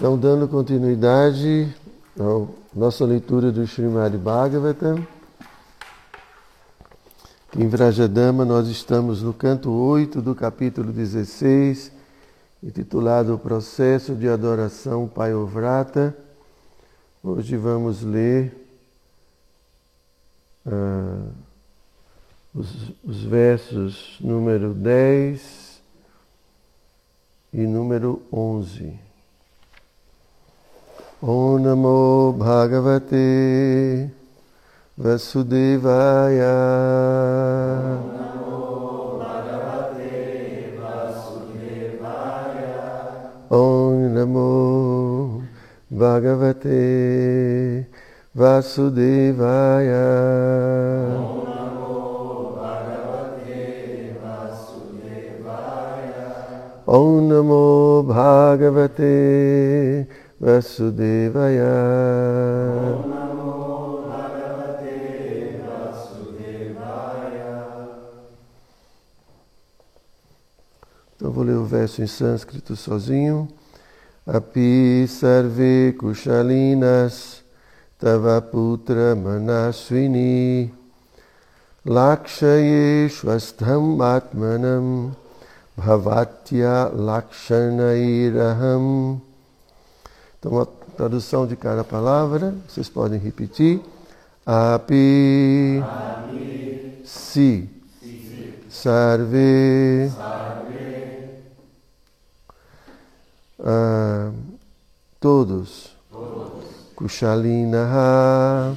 Então, dando continuidade à nossa leitura do Srimad Bhagavatam, em Vrajadama nós estamos no canto 8 do capítulo 16, intitulado O Processo de Adoração Payovrata. Hoje vamos ler uh, os, os versos número 10 e número 11. Om Namo Bhagavate Vasudevaya. Om Namo Bhagavate Vasudevaya. Om Namo Bhagavate Vasudevaya. Então vou ler o verso em sânscrito sozinho. Api sarve kushalinas tava putra manaswini lakshayeshwastham atmanam bhavatya lakshanairaham então, a tradução de cada palavra, vocês podem repetir. Api, Api si, si, sarve, sarve. Ah, todos, todos. Kushalinaha,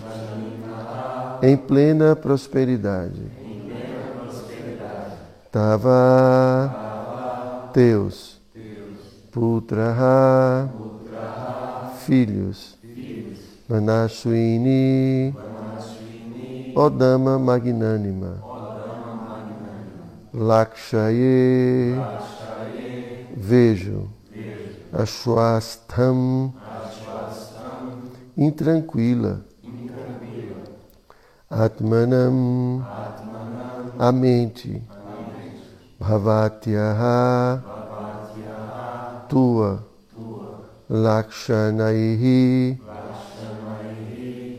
em plena prosperidade. Em plena prosperidade. Tava, Tava teus, teus. Putraha, Putraha filhos. Manaswini, Odama magnânima. Lakshaye, vejo. Ashwastham, intranquila. Atmanam, a mente. Bhavatyaha, tua Lakshanaihi,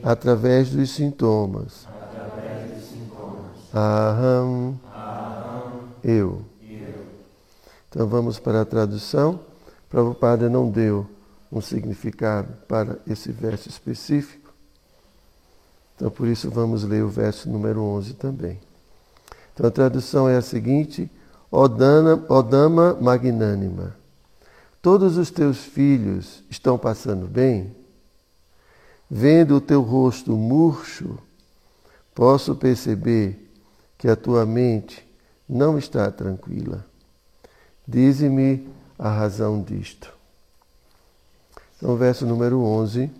através dos sintomas. Aham, eu. Então vamos para a tradução. Prabhupada não deu um significado para esse verso específico. Então por isso vamos ler o verso número 11 também. Então a tradução é a seguinte: Odana, Odama magnânima Todos os teus filhos estão passando bem? Vendo o teu rosto murcho, posso perceber que a tua mente não está tranquila. Dize-me a razão disto. Então, verso número 11.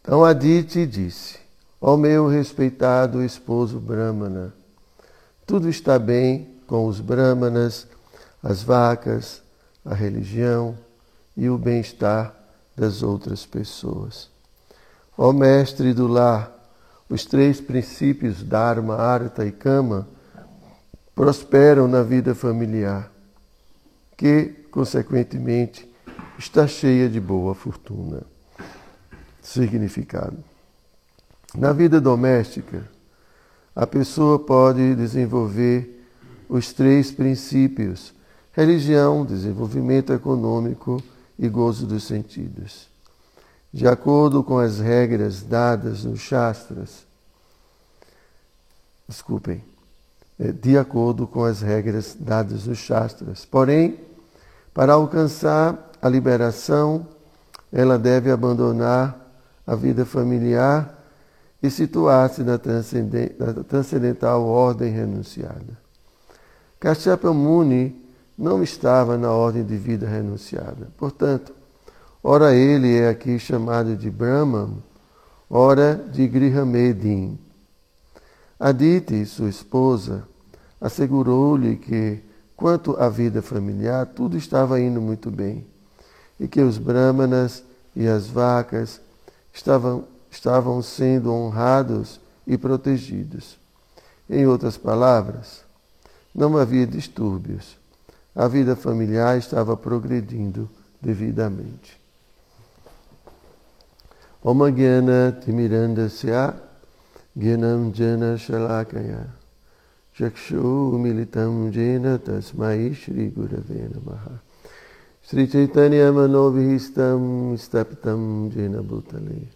Então Aditi disse: Ó meu respeitado esposo Brahmana, tudo está bem com os Brahmanas, as vacas, a religião e o bem-estar das outras pessoas. Ó Mestre do lar, os três princípios Dharma, Artha e Kama prosperam na vida familiar, que, consequentemente, está cheia de boa fortuna. Significado. Na vida doméstica, a pessoa pode desenvolver os três princípios religião, desenvolvimento econômico e gozo dos sentidos. De acordo com as regras dadas nos Shastras, desculpem, é, de acordo com as regras dadas nos Shastras. Porém, para alcançar a liberação, ela deve abandonar a vida familiar e situar-se na, transcendental ordem renunciada. Kashyapa Muni não estava na ordem de vida renunciada. Portanto, ora ele é aqui chamado de Brahman, ora de Grihamedin. Aditi, sua esposa, assegurou-lhe que, quanto à vida familiar, tudo estava indo muito bem e que os brahmanas e as vacas estavam, estavam sendo honrados e protegidos. Em outras palavras, não havia distúrbios a vida familiar estava progredindo devidamente. Om Gyana Timirandasya Gyanam Jana Shalakaya Chakshu Militam Jena Tasmai Shri Gurave Namaha Sri Chaitanya Manovihistam Staptam Jena Bhutale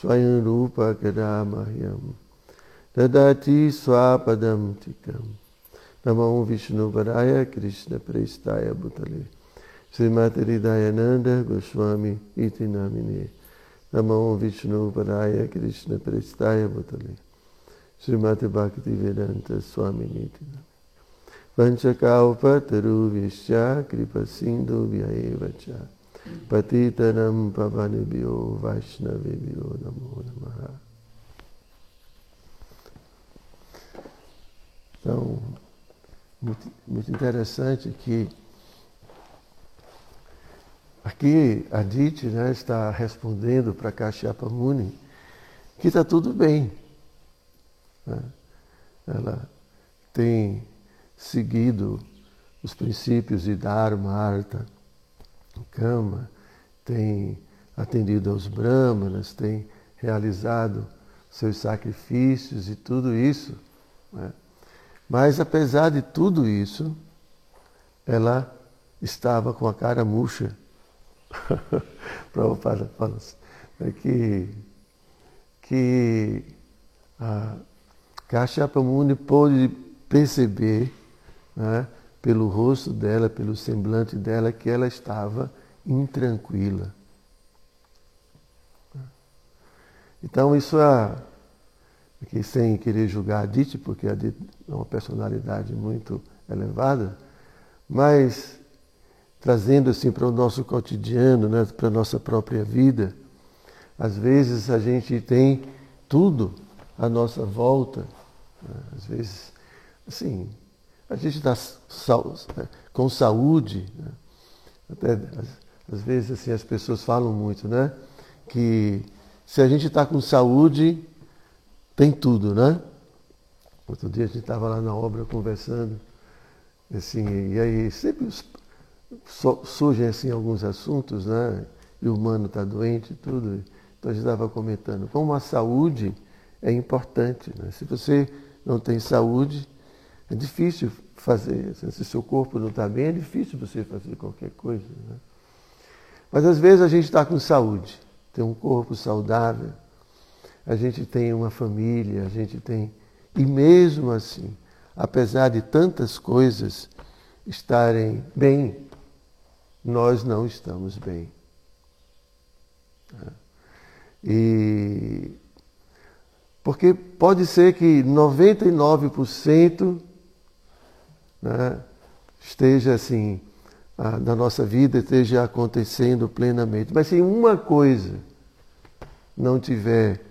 Swayam Rupa Kadamahyam Dadati Swapadam Tikam Namo Vishnu Varaya Krishna Prestaya Bhutale. Srimati Dayananda Goswami Iti Namine. Namo Vishnu Paraya Krishna Prestaya Bhutale. Srimati Bhakti Vedanta Swami Niti Vanchakalpa Taruvishya Kripa Sindhu Vyaevacha Patitanam Pavanibhyo Vaishnavibhyo Namo Namaha. Então, muito, muito interessante que Aqui a Dite né, está respondendo para Kashyapa Muni que está tudo bem. Né? Ela tem seguido os princípios de Dharma, Artha, Kama, tem atendido aos Brahmanas, tem realizado seus sacrifícios e tudo isso. Né? Mas apesar de tudo isso, ela estava com a cara murcha Prabhupada fala assim, né, que, que a Kashyapa Muni pôde perceber né, pelo rosto dela, pelo semblante dela, que ela estava intranquila. Então isso é, aqui sem querer julgar a Dite, porque a Dite é uma personalidade muito elevada, mas trazendo assim para o nosso cotidiano, né, para a nossa própria vida. Às vezes a gente tem tudo à nossa volta, né? às vezes, assim, a gente está né, com saúde, né? até às, às vezes assim as pessoas falam muito, né, que se a gente está com saúde, tem tudo, né? Outro dia a gente estava lá na obra conversando, assim, e aí sempre surgem assim alguns assuntos, né? E o humano está doente e tudo. Então a gente estava comentando como a saúde é importante. Né? Se você não tem saúde, é difícil fazer. Se seu corpo não está bem, é difícil você fazer qualquer coisa. Né? Mas às vezes a gente está com saúde, tem um corpo saudável, a gente tem uma família, a gente tem. E mesmo assim, apesar de tantas coisas estarem bem, nós não estamos bem. E porque pode ser que 99% né, esteja assim, na nossa vida esteja acontecendo plenamente. Mas se uma coisa não tiver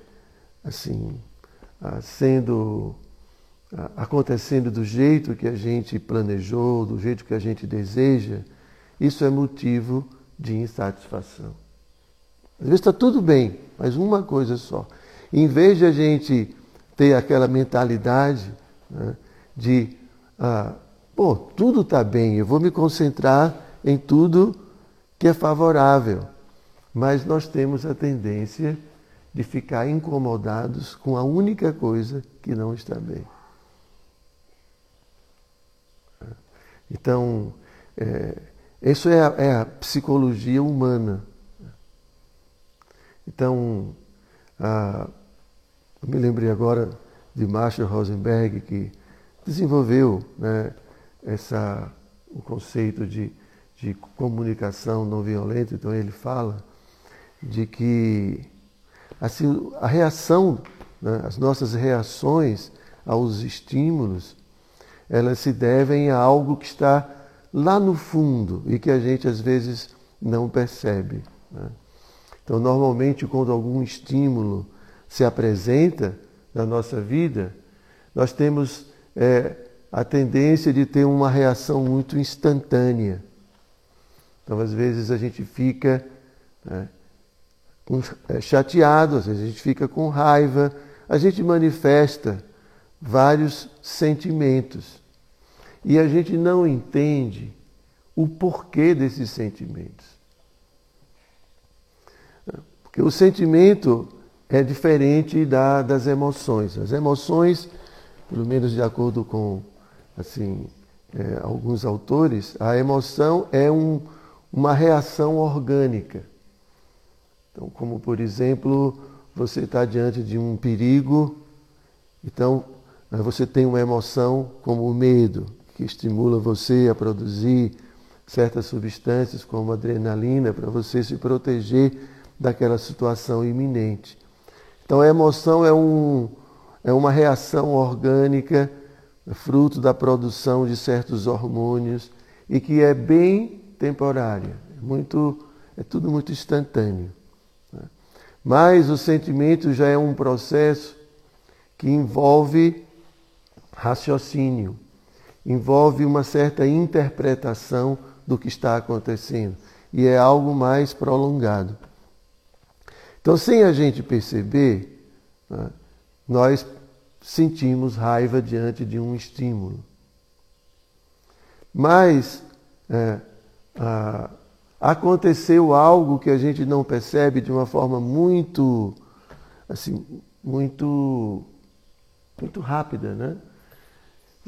assim, sendo acontecendo do jeito que a gente planejou, do jeito que a gente deseja, isso é motivo de insatisfação. Às vezes está tudo bem, mas uma coisa só. Em vez de a gente ter aquela mentalidade né, de, ah, pô, tudo está bem, eu vou me concentrar em tudo que é favorável. Mas nós temos a tendência de ficar incomodados com a única coisa que não está bem. Então, é, isso é a, é a psicologia humana. Então, a, eu me lembrei agora de Marshall Rosenberg, que desenvolveu né, essa, o conceito de, de comunicação não violenta. Então, ele fala de que assim, a reação, né, as nossas reações aos estímulos, elas se devem a algo que está lá no fundo e que a gente às vezes não percebe. Né? Então, normalmente, quando algum estímulo se apresenta na nossa vida, nós temos é, a tendência de ter uma reação muito instantânea. Então, às vezes, a gente fica né, chateado, às vezes, a gente fica com raiva, a gente manifesta vários sentimentos. E a gente não entende o porquê desses sentimentos. que o sentimento é diferente da, das emoções. As emoções, pelo menos de acordo com assim, é, alguns autores, a emoção é um, uma reação orgânica. Então, como por exemplo, você está diante de um perigo, então você tem uma emoção como o medo, que estimula você a produzir certas substâncias como adrenalina para você se proteger daquela situação iminente. Então a emoção é, um, é uma reação orgânica, fruto da produção de certos hormônios e que é bem temporária, é, muito, é tudo muito instantâneo. Mas o sentimento já é um processo que envolve raciocínio, envolve uma certa interpretação do que está acontecendo e é algo mais prolongado. Então, sem a gente perceber, né, nós sentimos raiva diante de um estímulo. Mas é, a, aconteceu algo que a gente não percebe de uma forma muito, assim, muito, muito rápida, né?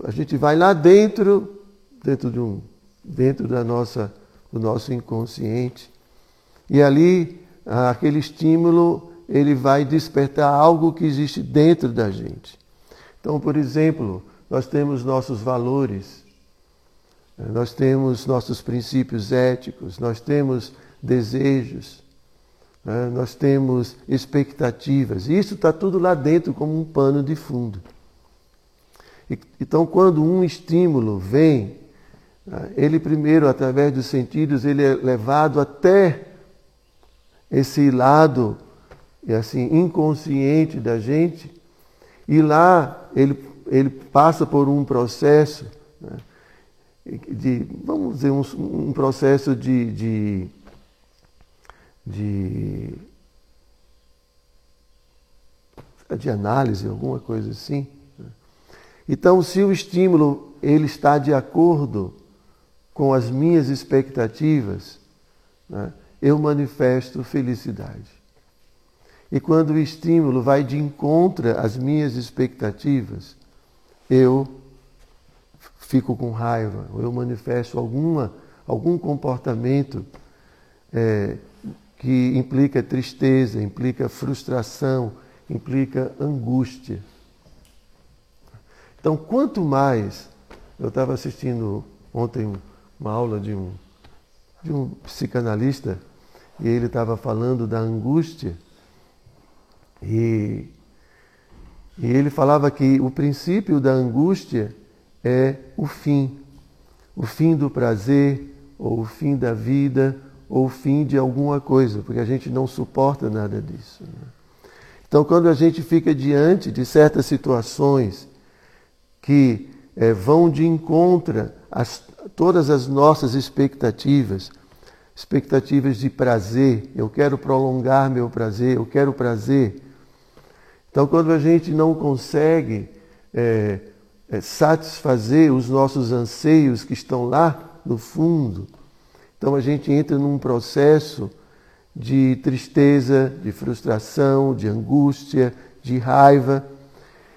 A gente vai lá dentro, dentro de um, dentro da nossa, do nosso inconsciente, e ali aquele estímulo ele vai despertar algo que existe dentro da gente. Então, por exemplo, nós temos nossos valores, nós temos nossos princípios éticos, nós temos desejos, né? nós temos expectativas. E isso está tudo lá dentro como um pano de fundo. Então, quando um estímulo vem, né, ele primeiro, através dos sentidos, ele é levado até esse lado assim inconsciente da gente e lá ele, ele passa por um processo né, de vamos dizer um, um processo de, de, de, de análise alguma coisa assim né. então se o estímulo ele está de acordo com as minhas expectativas né, eu manifesto felicidade. E quando o estímulo vai de encontro às minhas expectativas, eu fico com raiva, ou eu manifesto alguma, algum comportamento é, que implica tristeza, implica frustração, implica angústia. Então, quanto mais, eu estava assistindo ontem uma aula de um de um psicanalista e ele estava falando da angústia e, e ele falava que o princípio da angústia é o fim, o fim do prazer ou o fim da vida ou o fim de alguma coisa, porque a gente não suporta nada disso. Né? Então, quando a gente fica diante de certas situações que é, vão de encontro às, todas as nossas expectativas, expectativas de prazer, eu quero prolongar meu prazer, eu quero prazer. Então, quando a gente não consegue é, satisfazer os nossos anseios que estão lá no fundo, então a gente entra num processo de tristeza, de frustração, de angústia, de raiva.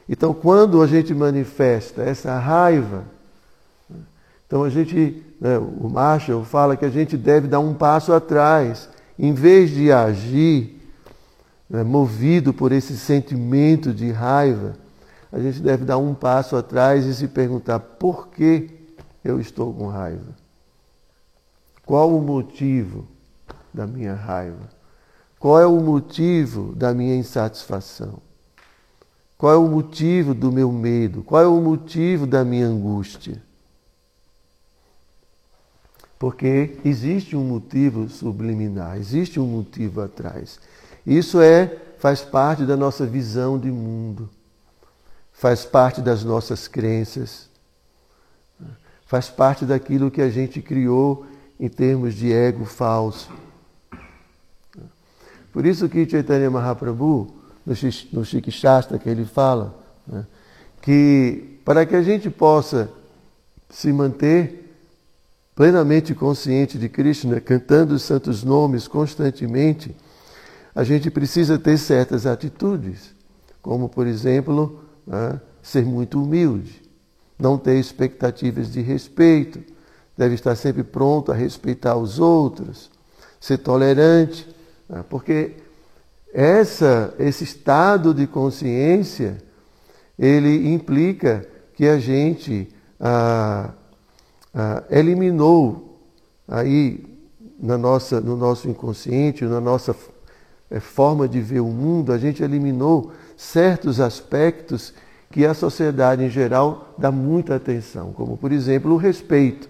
Então, quando a gente manifesta essa raiva, então a gente, né, o Marshall fala que a gente deve dar um passo atrás, em vez de agir né, movido por esse sentimento de raiva, a gente deve dar um passo atrás e se perguntar por que eu estou com raiva? Qual o motivo da minha raiva? Qual é o motivo da minha insatisfação? Qual é o motivo do meu medo? Qual é o motivo da minha angústia? Porque existe um motivo subliminar, existe um motivo atrás. Isso é faz parte da nossa visão de mundo, faz parte das nossas crenças, faz parte daquilo que a gente criou em termos de ego falso. Por isso que Chaitanya Mahaprabhu, no Shikshastra, que ele fala, né, que para que a gente possa se manter plenamente consciente de Krishna, cantando os santos nomes constantemente, a gente precisa ter certas atitudes, como, por exemplo, né, ser muito humilde, não ter expectativas de respeito, deve estar sempre pronto a respeitar os outros, ser tolerante, né, porque essa, esse estado de consciência ele implica que a gente ah, ah, eliminou aí na nossa, no nosso inconsciente, na nossa forma de ver o mundo, a gente eliminou certos aspectos que a sociedade em geral dá muita atenção, como por exemplo o respeito.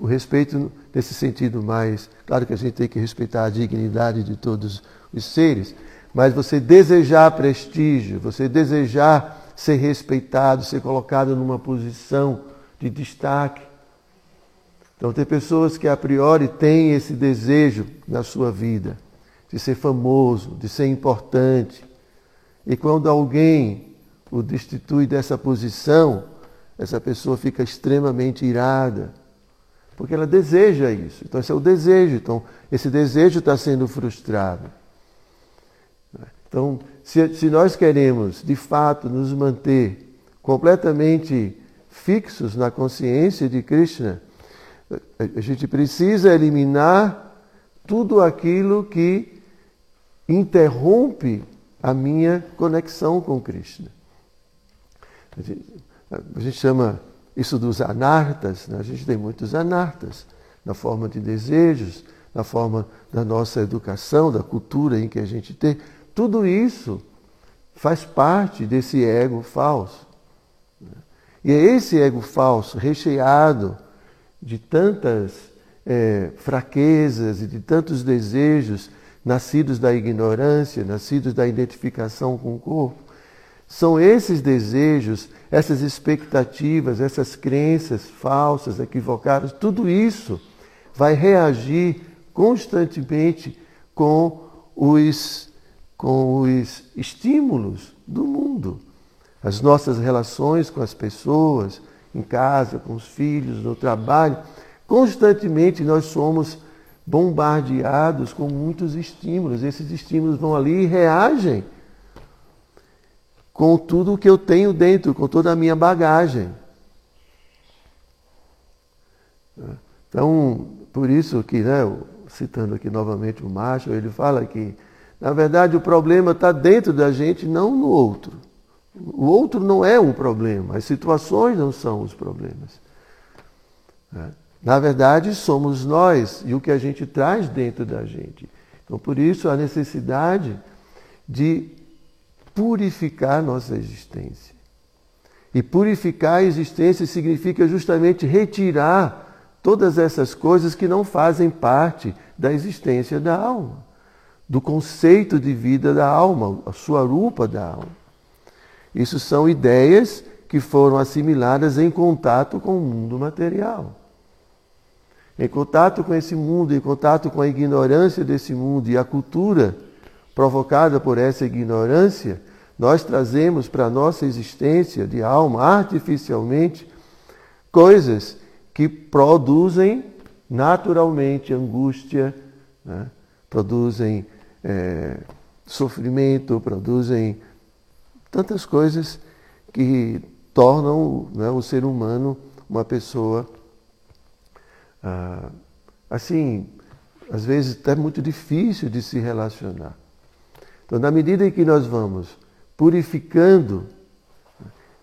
O respeito nesse sentido mais, claro que a gente tem que respeitar a dignidade de todos os seres, mas você desejar prestígio, você desejar ser respeitado, ser colocado numa posição de destaque. Então, tem pessoas que a priori têm esse desejo na sua vida, de ser famoso, de ser importante. E quando alguém o destitui dessa posição, essa pessoa fica extremamente irada, porque ela deseja isso. Então, esse é o desejo. Então, esse desejo está sendo frustrado. Então, se, se nós queremos, de fato, nos manter completamente fixos na consciência de Krishna, a gente precisa eliminar tudo aquilo que interrompe a minha conexão com Krishna. A gente, a gente chama isso dos anartas, né? a gente tem muitos anartas, na forma de desejos, na forma da nossa educação, da cultura em que a gente tem. Tudo isso faz parte desse ego falso. E é esse ego falso, recheado de tantas é, fraquezas e de tantos desejos nascidos da ignorância, nascidos da identificação com o corpo, são esses desejos, essas expectativas, essas crenças falsas, equivocadas, tudo isso vai reagir constantemente com os com os estímulos do mundo. As nossas relações com as pessoas, em casa, com os filhos, no trabalho, constantemente nós somos bombardeados com muitos estímulos. Esses estímulos vão ali e reagem com tudo o que eu tenho dentro, com toda a minha bagagem. Então, por isso que, né, citando aqui novamente o Marshall, ele fala que na verdade, o problema está dentro da gente, não no outro. O outro não é um problema, as situações não são os problemas. É. Na verdade, somos nós e o que a gente traz dentro da gente. Então, por isso, a necessidade de purificar nossa existência. E purificar a existência significa justamente retirar todas essas coisas que não fazem parte da existência da alma do conceito de vida da alma, a sua rupa da alma. Isso são ideias que foram assimiladas em contato com o mundo material. Em contato com esse mundo, em contato com a ignorância desse mundo e a cultura provocada por essa ignorância, nós trazemos para a nossa existência de alma artificialmente coisas que produzem naturalmente angústia, né? produzem é, sofrimento, produzem tantas coisas que tornam né, o ser humano uma pessoa ah, assim, às vezes até muito difícil de se relacionar. Então, na medida em que nós vamos purificando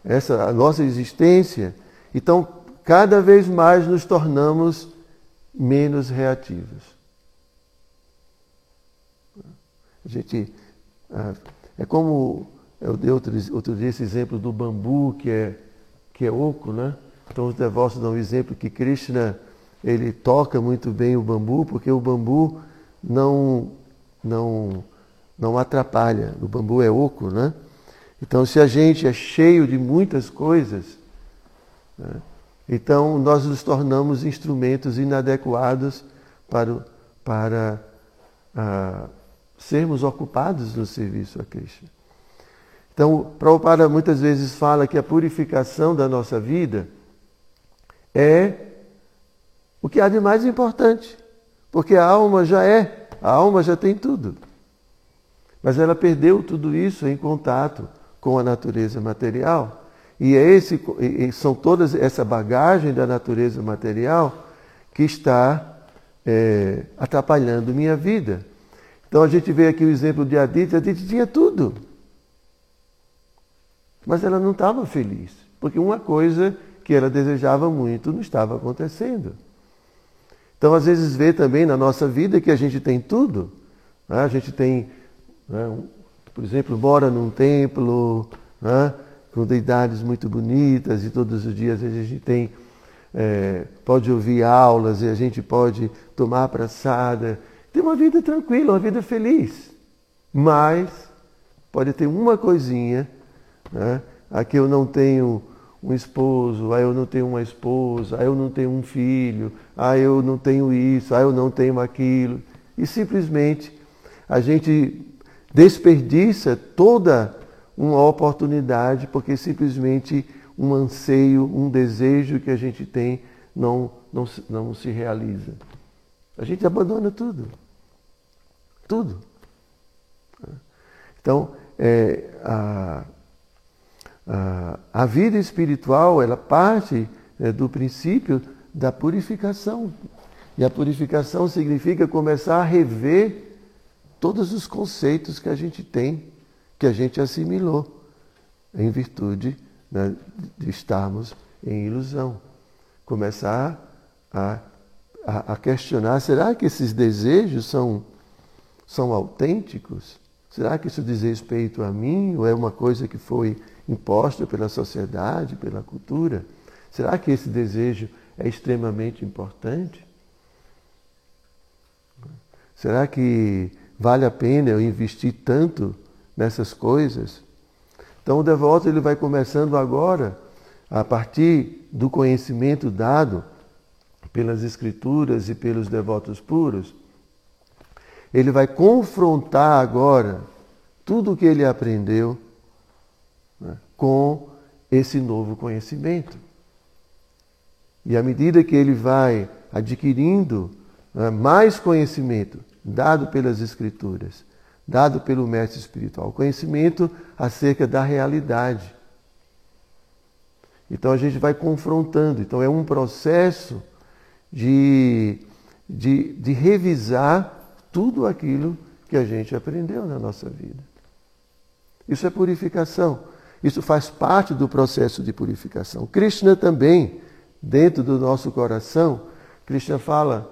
essa a nossa existência, então cada vez mais nos tornamos menos reativos. A gente. Ah, é como. Eu dei outro, outro dia esse exemplo do bambu, que é, que é oco, né? Então os devotos dão o exemplo que Krishna ele toca muito bem o bambu, porque o bambu não, não, não atrapalha. O bambu é oco, né? Então, se a gente é cheio de muitas coisas, né? então nós nos tornamos instrumentos inadequados para, para a, sermos ocupados no serviço a Cristo. Então, Prabhupada muitas vezes fala que a purificação da nossa vida é o que há de mais importante, porque a alma já é a alma já tem tudo. Mas ela perdeu tudo isso em contato com a natureza material. E, é esse, e são todas essa bagagem da natureza material que está é, atrapalhando minha vida. Então a gente vê aqui o exemplo de Aditi. Aditi tinha tudo. Mas ela não estava feliz. Porque uma coisa que ela desejava muito não estava acontecendo. Então, às vezes, vê também na nossa vida que a gente tem tudo. Né? A gente tem, né, por exemplo, mora num templo, né, com deidades muito bonitas, e todos os dias a gente tem, é, pode ouvir aulas e a gente pode tomar praçada. Tem uma vida tranquila, uma vida feliz. Mas pode ter uma coisinha, né, a que eu não tenho um esposo, aí eu não tenho uma esposa, aí eu não tenho um filho, aí eu não tenho isso, aí eu não tenho aquilo. E simplesmente a gente desperdiça toda uma oportunidade porque simplesmente um anseio, um desejo que a gente tem não, não, não se realiza. A gente abandona tudo. Tudo. Então, é, a, a, a vida espiritual, ela parte é, do princípio da purificação. E a purificação significa começar a rever todos os conceitos que a gente tem, que a gente assimilou, em virtude né, de estarmos em ilusão. Começar a, a, a, questionar: será que esses desejos são, são autênticos? Será que isso diz respeito a mim ou é uma coisa que foi imposta pela sociedade, pela cultura? Será que esse desejo é extremamente importante? Será que vale a pena eu investir tanto nessas coisas? Então o devoto ele vai começando agora, a partir do conhecimento dado pelas escrituras e pelos devotos puros, ele vai confrontar agora tudo o que ele aprendeu né, com esse novo conhecimento. E à medida que ele vai adquirindo né, mais conhecimento, dado pelas Escrituras, dado pelo mestre espiritual, conhecimento acerca da realidade. Então a gente vai confrontando. Então é um processo de, de, de revisar tudo aquilo que a gente aprendeu na nossa vida. Isso é purificação. Isso faz parte do processo de purificação. Krishna também, dentro do nosso coração, Krishna fala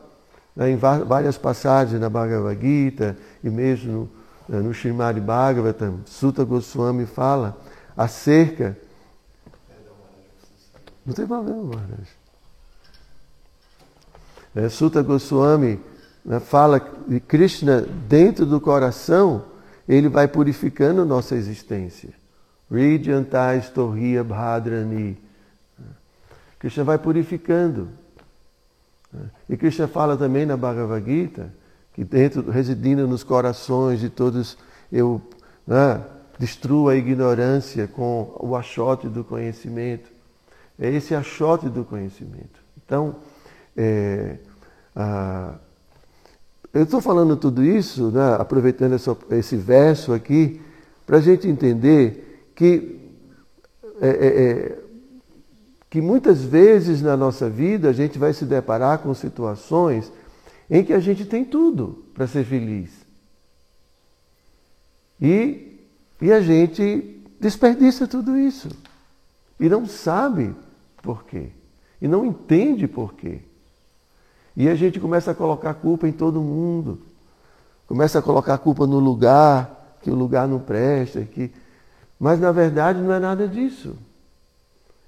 né, em várias passagens na Bhagavad Gita e mesmo no, no Srimad Bhagavatam, Sutta Goswami fala acerca. Não tem problema, Maharaj. É, Sutta Goswami né, fala de Krishna dentro do coração, ele vai purificando nossa existência. Ridyantais Torria Bhadrani. Krishna vai purificando. E Krishna fala também na Bhagavad Gita que dentro, residindo nos corações de todos, eu né, destruo a ignorância com o achote do conhecimento. É esse achote do conhecimento. Então, é, eu estou falando tudo isso, né, aproveitando essa, esse verso aqui, para a gente entender que, é, é, é, que muitas vezes na nossa vida a gente vai se deparar com situações em que a gente tem tudo para ser feliz. E, e a gente desperdiça tudo isso. E não sabe por quê. E não entende por quê. E a gente começa a colocar culpa em todo mundo. Começa a colocar culpa no lugar, que o lugar não presta, que mas na verdade não é nada disso.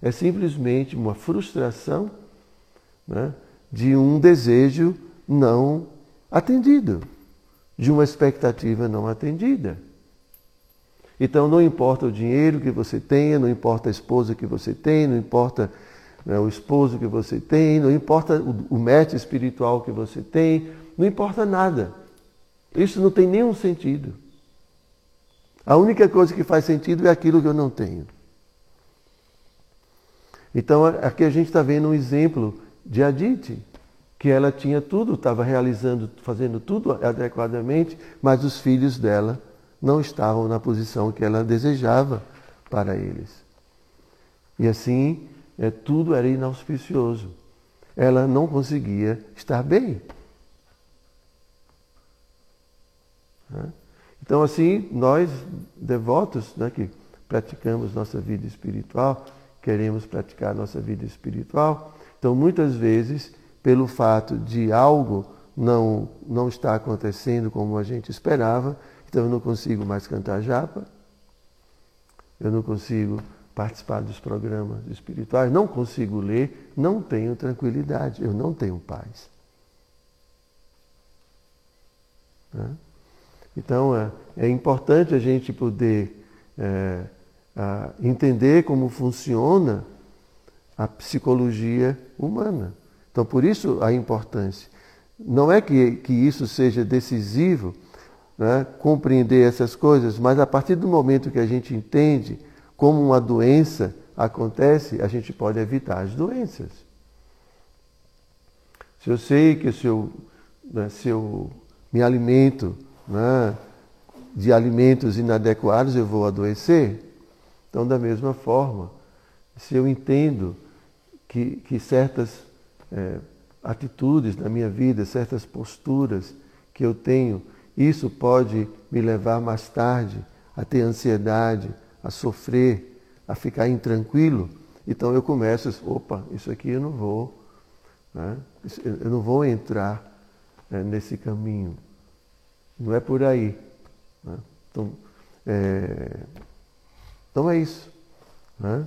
É simplesmente uma frustração né, de um desejo não atendido, de uma expectativa não atendida. Então não importa o dinheiro que você tenha, não importa a esposa que você tem, não importa né, o esposo que você tem, não importa o, o mestre espiritual que você tem, não importa nada. Isso não tem nenhum sentido. A única coisa que faz sentido é aquilo que eu não tenho. Então aqui a gente está vendo um exemplo de Aditi. que ela tinha tudo, estava realizando, fazendo tudo adequadamente, mas os filhos dela não estavam na posição que ela desejava para eles. E assim, é, tudo era inauspicioso. Ela não conseguia estar bem. Né? Então, assim, nós, devotos, né, que praticamos nossa vida espiritual, queremos praticar nossa vida espiritual, então muitas vezes, pelo fato de algo não, não estar acontecendo como a gente esperava, então eu não consigo mais cantar japa, eu não consigo participar dos programas espirituais, não consigo ler, não tenho tranquilidade, eu não tenho paz. Né? Então é, é, importante a gente poder é, entender como funciona a psicologia humana. Então por isso a importância. Não é que, que isso seja decisivo, né, compreender essas coisas, mas a partir do momento que a gente entende como uma doença acontece, a gente pode evitar as doenças. Se eu sei que se eu, né, se eu me alimento né, de alimentos inadequados, eu vou adoecer. Então, da mesma forma, se eu entendo que, que certas é, atitudes na minha vida, certas posturas que eu tenho, isso pode me levar mais tarde a ter ansiedade, a sofrer, a ficar intranquilo. Então eu começo, opa, isso aqui eu não vou, né? eu não vou entrar né, nesse caminho. Não é por aí. Né? Então, é... então é isso. Né?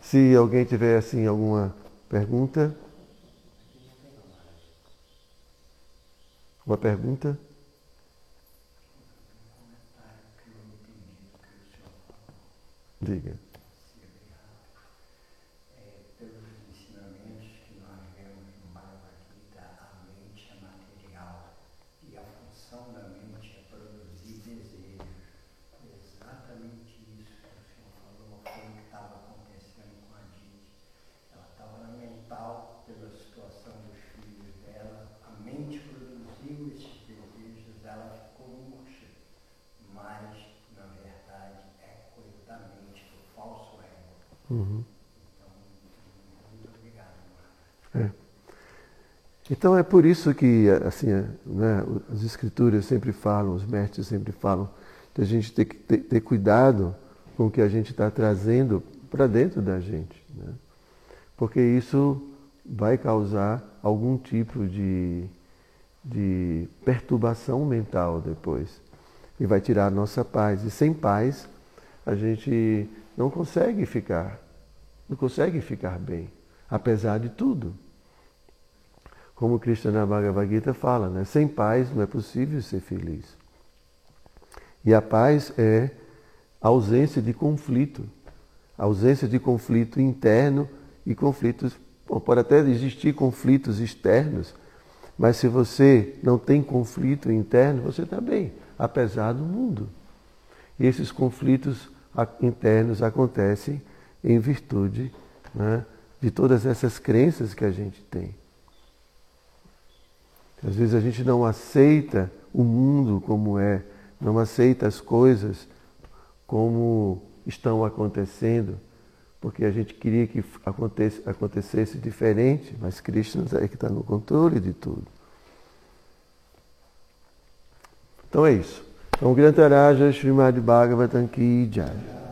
Se alguém tiver assim alguma pergunta. Uma pergunta? lege. Então é por isso que assim, né, as escrituras sempre falam, os mestres sempre falam, que a gente tem que ter, ter cuidado com o que a gente está trazendo para dentro da gente. Né? Porque isso vai causar algum tipo de, de perturbação mental depois. E vai tirar a nossa paz. E sem paz, a gente não consegue ficar, não consegue ficar bem, apesar de tudo. Como Krishna na Bhagavad Gita fala, né? sem paz não é possível ser feliz. E a paz é a ausência de conflito, ausência de conflito interno e conflitos. Bom, pode até existir conflitos externos, mas se você não tem conflito interno, você está bem, apesar do mundo. E esses conflitos internos acontecem em virtude né, de todas essas crenças que a gente tem. Às vezes a gente não aceita o mundo como é, não aceita as coisas como estão acontecendo, porque a gente queria que acontecesse, acontecesse diferente, mas Krishna é que está no controle de tudo. Então é isso. Então, Grantaraja Srimad Bhagavatam Ki Jai.